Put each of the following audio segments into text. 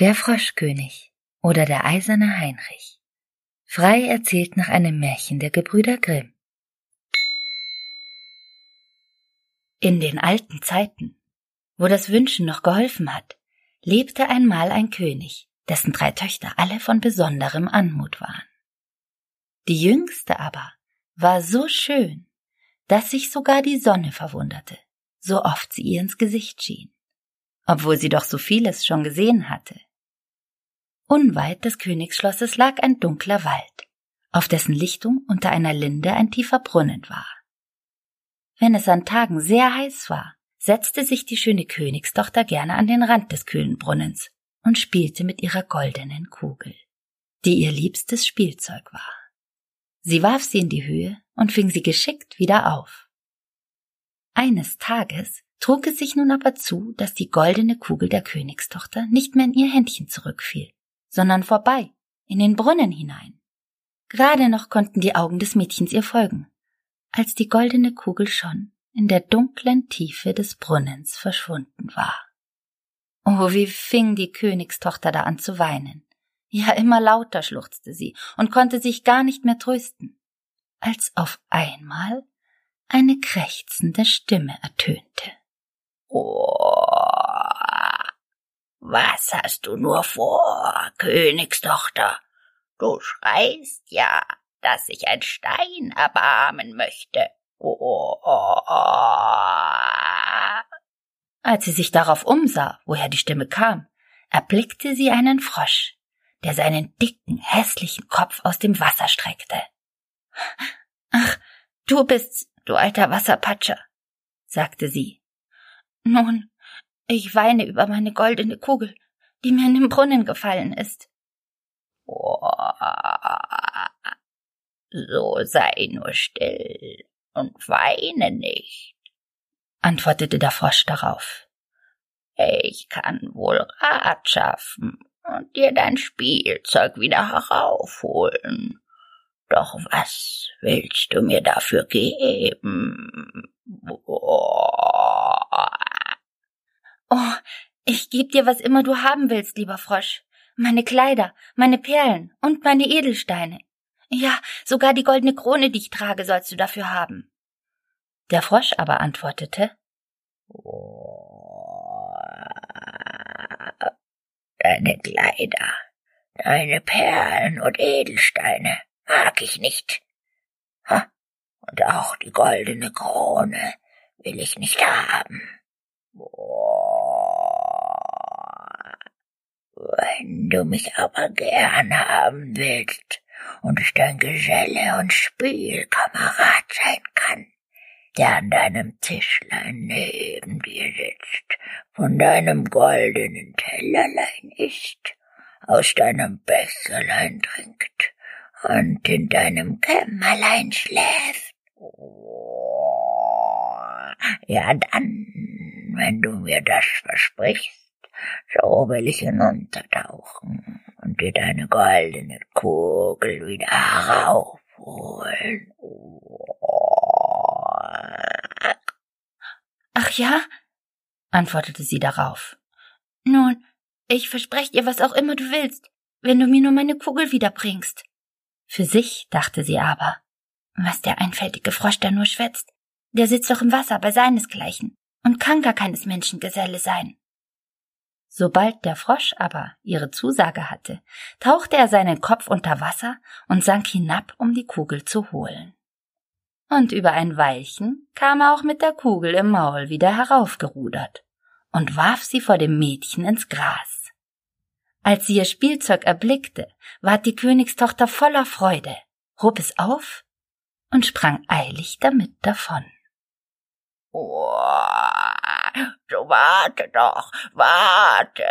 Der Froschkönig oder der eiserne Heinrich. Frei erzählt nach einem Märchen der Gebrüder Grimm. In den alten Zeiten, wo das Wünschen noch geholfen hat, lebte einmal ein König, dessen drei Töchter alle von besonderem Anmut waren. Die jüngste aber war so schön, dass sich sogar die Sonne verwunderte, so oft sie ihr ins Gesicht schien, obwohl sie doch so vieles schon gesehen hatte. Unweit des Königsschlosses lag ein dunkler Wald, auf dessen Lichtung unter einer Linde ein tiefer Brunnen war. Wenn es an Tagen sehr heiß war, setzte sich die schöne Königstochter gerne an den Rand des kühlen Brunnens und spielte mit ihrer goldenen Kugel, die ihr liebstes Spielzeug war. Sie warf sie in die Höhe und fing sie geschickt wieder auf. Eines Tages trug es sich nun aber zu, dass die goldene Kugel der Königstochter nicht mehr in ihr Händchen zurückfiel, sondern vorbei, in den Brunnen hinein. Gerade noch konnten die Augen des Mädchens ihr folgen, als die goldene Kugel schon in der dunklen Tiefe des Brunnens verschwunden war. Oh, wie fing die Königstochter da an zu weinen. Ja, immer lauter schluchzte sie und konnte sich gar nicht mehr trösten, als auf einmal eine krächzende Stimme ertönte. Oh, was hast du nur vor, Königstochter? Du schreist ja, dass sich ein Stein erbarmen möchte. Oh, oh, oh. Als sie sich darauf umsah, woher die Stimme kam, erblickte sie einen Frosch, der seinen dicken, hässlichen Kopf aus dem Wasser streckte. Ach, du bist's, du alter Wasserpatscher, sagte sie. Nun, ich weine über meine goldene Kugel, die mir in den Brunnen gefallen ist. So sei nur still und weine nicht, antwortete der Frosch darauf. Ich kann wohl Rat schaffen und dir dein Spielzeug wieder heraufholen. Doch was willst du mir dafür geben? Oh, ich geb dir, was immer du haben willst, lieber Frosch. Meine Kleider, meine Perlen und meine Edelsteine. Ja, sogar die goldene Krone, die ich trage, sollst du dafür haben. Der Frosch aber antwortete Deine Kleider, deine Perlen und Edelsteine mag ich nicht. Und auch die goldene Krone will ich nicht haben. Wenn du mich aber gern haben willst und ich dein Geselle und Spielkamerad sein kann, der an deinem Tischlein neben dir sitzt, von deinem goldenen Tellerlein isst, aus deinem Becherlein trinkt und in deinem Kämmerlein schläft. Ja, dann, wenn du mir das versprichst, so will ich hinuntertauchen und dir deine goldene Kugel wieder heraufholen. Ach ja? antwortete sie darauf. Nun, ich verspreche dir, was auch immer du willst, wenn du mir nur meine Kugel wiederbringst. Für sich dachte sie aber, was der einfältige Frosch da nur schwätzt, der sitzt doch im Wasser bei seinesgleichen und kann gar keines Menschen Geselle sein. Sobald der Frosch aber ihre Zusage hatte, tauchte er seinen Kopf unter Wasser und sank hinab, um die Kugel zu holen. Und über ein Weilchen kam er auch mit der Kugel im Maul wieder heraufgerudert und warf sie vor dem Mädchen ins Gras. Als sie ihr Spielzeug erblickte, ward die Königstochter voller Freude, hob es auf und sprang eilig damit davon. Oh, so warte doch, warte,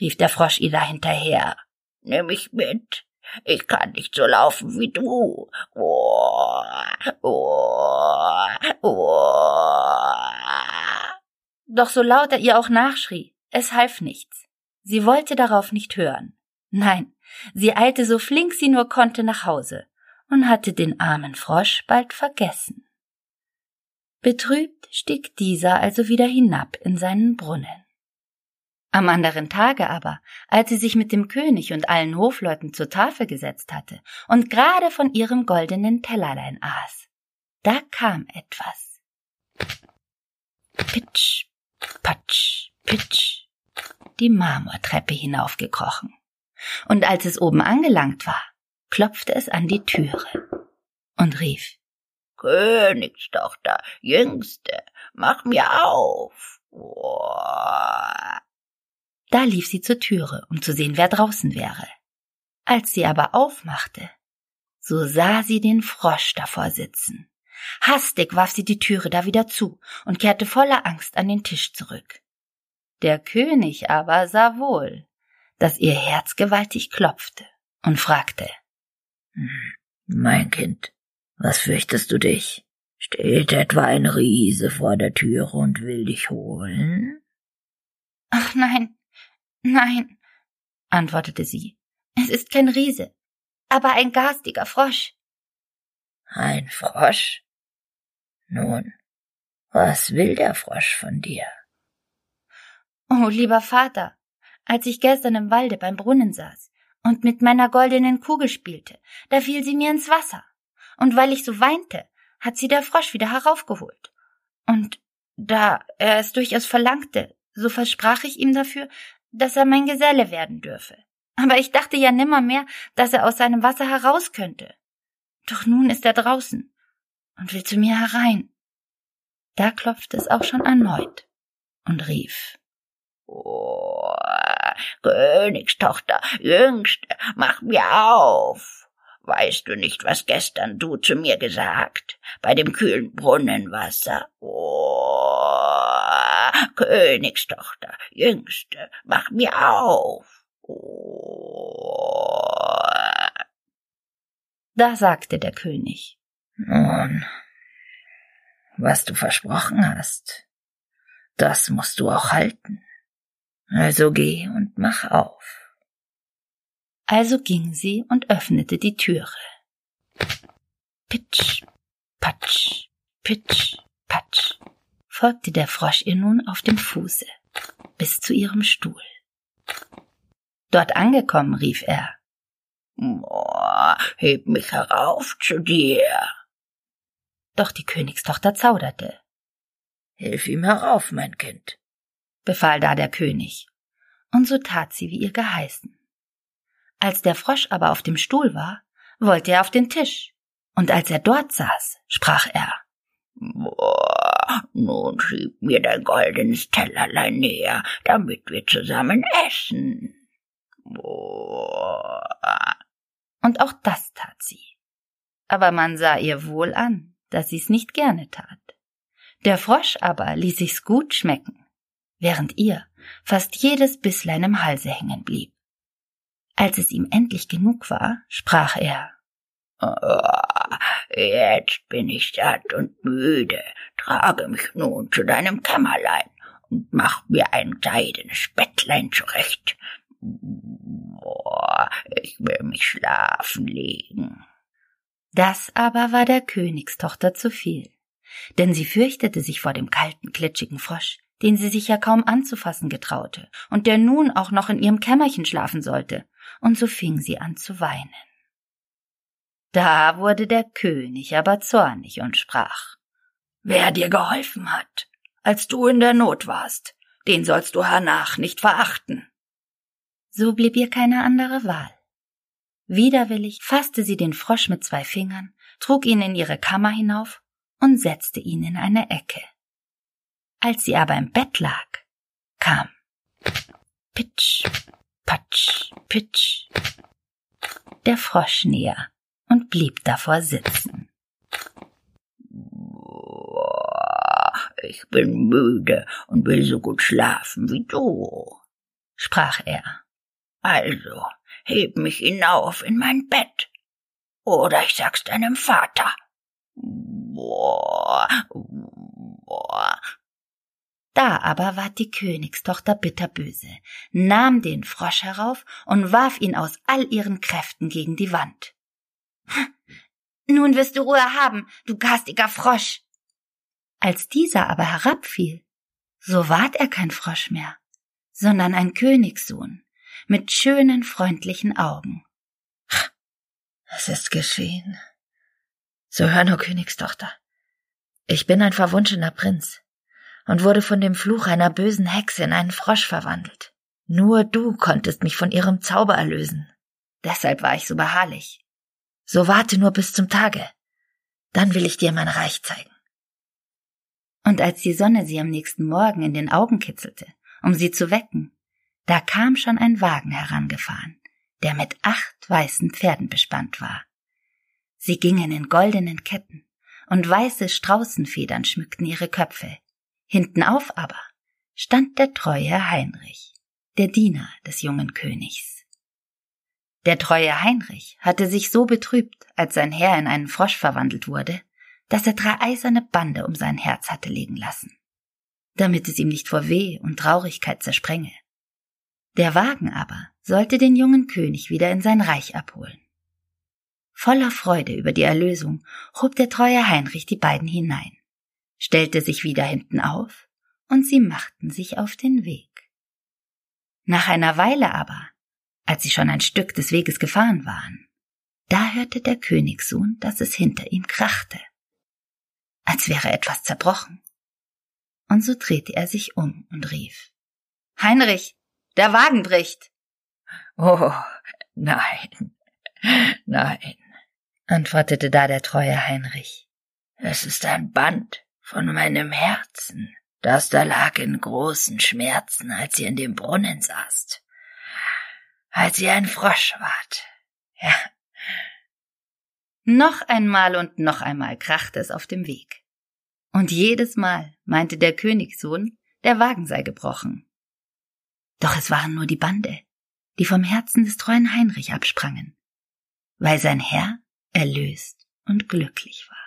rief der Frosch ihr da hinterher. Nimm mich mit. Ich kann nicht so laufen wie du. Oh, oh, oh. Doch so laut er ihr auch nachschrie, es half nichts. Sie wollte darauf nicht hören. Nein, sie eilte so flink sie nur konnte nach Hause und hatte den armen Frosch bald vergessen. Betrübt stieg dieser also wieder hinab in seinen Brunnen. Am anderen Tage aber, als sie sich mit dem König und allen Hofleuten zur Tafel gesetzt hatte und gerade von ihrem goldenen Tellerlein aß, da kam etwas. Pitsch, patsch, pitsch, die Marmortreppe hinaufgekrochen. Und als es oben angelangt war, klopfte es an die Türe und rief Königstochter, Jüngste, mach mir auf. Da lief sie zur Türe, um zu sehen, wer draußen wäre. Als sie aber aufmachte, so sah sie den Frosch davor sitzen. Hastig warf sie die Türe da wieder zu und kehrte voller Angst an den Tisch zurück. Der König aber sah wohl, dass ihr Herz gewaltig klopfte und fragte hm, Mein Kind, was fürchtest du dich? Steht etwa ein Riese vor der Türe und will dich holen? Ach nein, Nein, antwortete sie, es ist kein Riese, aber ein garstiger Frosch. Ein Frosch? Nun, was will der Frosch von dir? Oh, lieber Vater, als ich gestern im Walde beim Brunnen saß und mit meiner goldenen Kugel spielte, da fiel sie mir ins Wasser, und weil ich so weinte, hat sie der Frosch wieder heraufgeholt. Und da er es durchaus verlangte, so versprach ich ihm dafür, dass er mein Geselle werden dürfe. Aber ich dachte ja nimmermehr, dass er aus seinem Wasser heraus könnte. Doch nun ist er draußen und will zu mir herein. Da klopfte es auch schon erneut und rief. Oh, Königstochter, Jüngste, mach mir auf. Weißt du nicht, was gestern du zu mir gesagt? Bei dem kühlen Brunnenwasser. Oh, Königstochter, Jüngste, mach mir auf. Oh. Da sagte der König. Nun, was du versprochen hast, das musst du auch halten. Also geh und mach auf. Also ging sie und öffnete die Türe. Pitsch, patsch, pitsch, patsch folgte der Frosch ihr nun auf dem Fuße bis zu ihrem Stuhl. Dort angekommen rief er Boah, heb mich herauf zu dir. Doch die Königstochter zauderte. Hilf ihm herauf, mein Kind, befahl da der König, und so tat sie, wie ihr geheißen. Als der Frosch aber auf dem Stuhl war, wollte er auf den Tisch, und als er dort saß, sprach er Boah, nun schieb mir dein goldenes Tellerlein näher, damit wir zusammen essen. Boah. Und auch das tat sie. Aber man sah ihr wohl an, dass sie's nicht gerne tat. Der Frosch aber ließ sich's gut schmecken, während ihr fast jedes Bisslein im Halse hängen blieb. Als es ihm endlich genug war, sprach er Oh, jetzt bin ich satt und müde. Trage mich nun zu deinem Kämmerlein und mach mir ein seidenes Bettlein zurecht. Oh, ich will mich schlafen legen. Das aber war der Königstochter zu viel, denn sie fürchtete sich vor dem kalten, klitschigen Frosch, den sie sich ja kaum anzufassen getraute und der nun auch noch in ihrem Kämmerchen schlafen sollte, und so fing sie an zu weinen. Da wurde der König aber zornig und sprach Wer dir geholfen hat, als du in der Not warst, den sollst du hernach nicht verachten. So blieb ihr keine andere Wahl. Widerwillig fasste sie den Frosch mit zwei Fingern, trug ihn in ihre Kammer hinauf und setzte ihn in eine Ecke. Als sie aber im Bett lag, kam Pitsch, Patsch, Pitsch der Frosch näher und blieb davor sitzen. Ich bin müde und will so gut schlafen wie du, sprach er. Also, heb mich hinauf in mein Bett. Oder ich sag's deinem Vater. Boah, boah. Da aber ward die Königstochter bitterböse, nahm den Frosch herauf und warf ihn aus all ihren Kräften gegen die Wand. Nun wirst du Ruhe haben, du garstiger Frosch. Als dieser aber herabfiel, so ward er kein Frosch mehr, sondern ein Königssohn mit schönen, freundlichen Augen. Es ist geschehen. So hör nur, Königstochter. Ich bin ein verwunschener Prinz und wurde von dem Fluch einer bösen Hexe in einen Frosch verwandelt. Nur du konntest mich von ihrem Zauber erlösen. Deshalb war ich so beharrlich. So warte nur bis zum Tage. Dann will ich dir mein Reich zeigen. Und als die Sonne sie am nächsten Morgen in den Augen kitzelte, um sie zu wecken, da kam schon ein Wagen herangefahren, der mit acht weißen Pferden bespannt war. Sie gingen in goldenen Ketten, und weiße Straußenfedern schmückten ihre Köpfe. Hintenauf aber stand der treue Heinrich, der Diener des jungen Königs. Der treue Heinrich hatte sich so betrübt, als sein Herr in einen Frosch verwandelt wurde, dass er drei eiserne Bande um sein Herz hatte legen lassen, damit es ihm nicht vor Weh und Traurigkeit zersprenge. Der Wagen aber sollte den jungen König wieder in sein Reich abholen. Voller Freude über die Erlösung hob der treue Heinrich die beiden hinein, stellte sich wieder hinten auf, und sie machten sich auf den Weg. Nach einer Weile aber, als sie schon ein Stück des Weges gefahren waren, da hörte der Königssohn, dass es hinter ihm krachte, als wäre etwas zerbrochen. Und so drehte er sich um und rief Heinrich, der Wagen bricht. Oh, nein, nein, antwortete da der treue Heinrich. Es ist ein Band von meinem Herzen, das da lag in großen Schmerzen, als ihr in dem Brunnen saßt, als ihr ein Frosch wart. Ja. Noch einmal und noch einmal krachte es auf dem Weg. Und jedes Mal meinte der Königssohn, der Wagen sei gebrochen. Doch es waren nur die Bande, die vom Herzen des treuen Heinrich absprangen, weil sein Herr erlöst und glücklich war.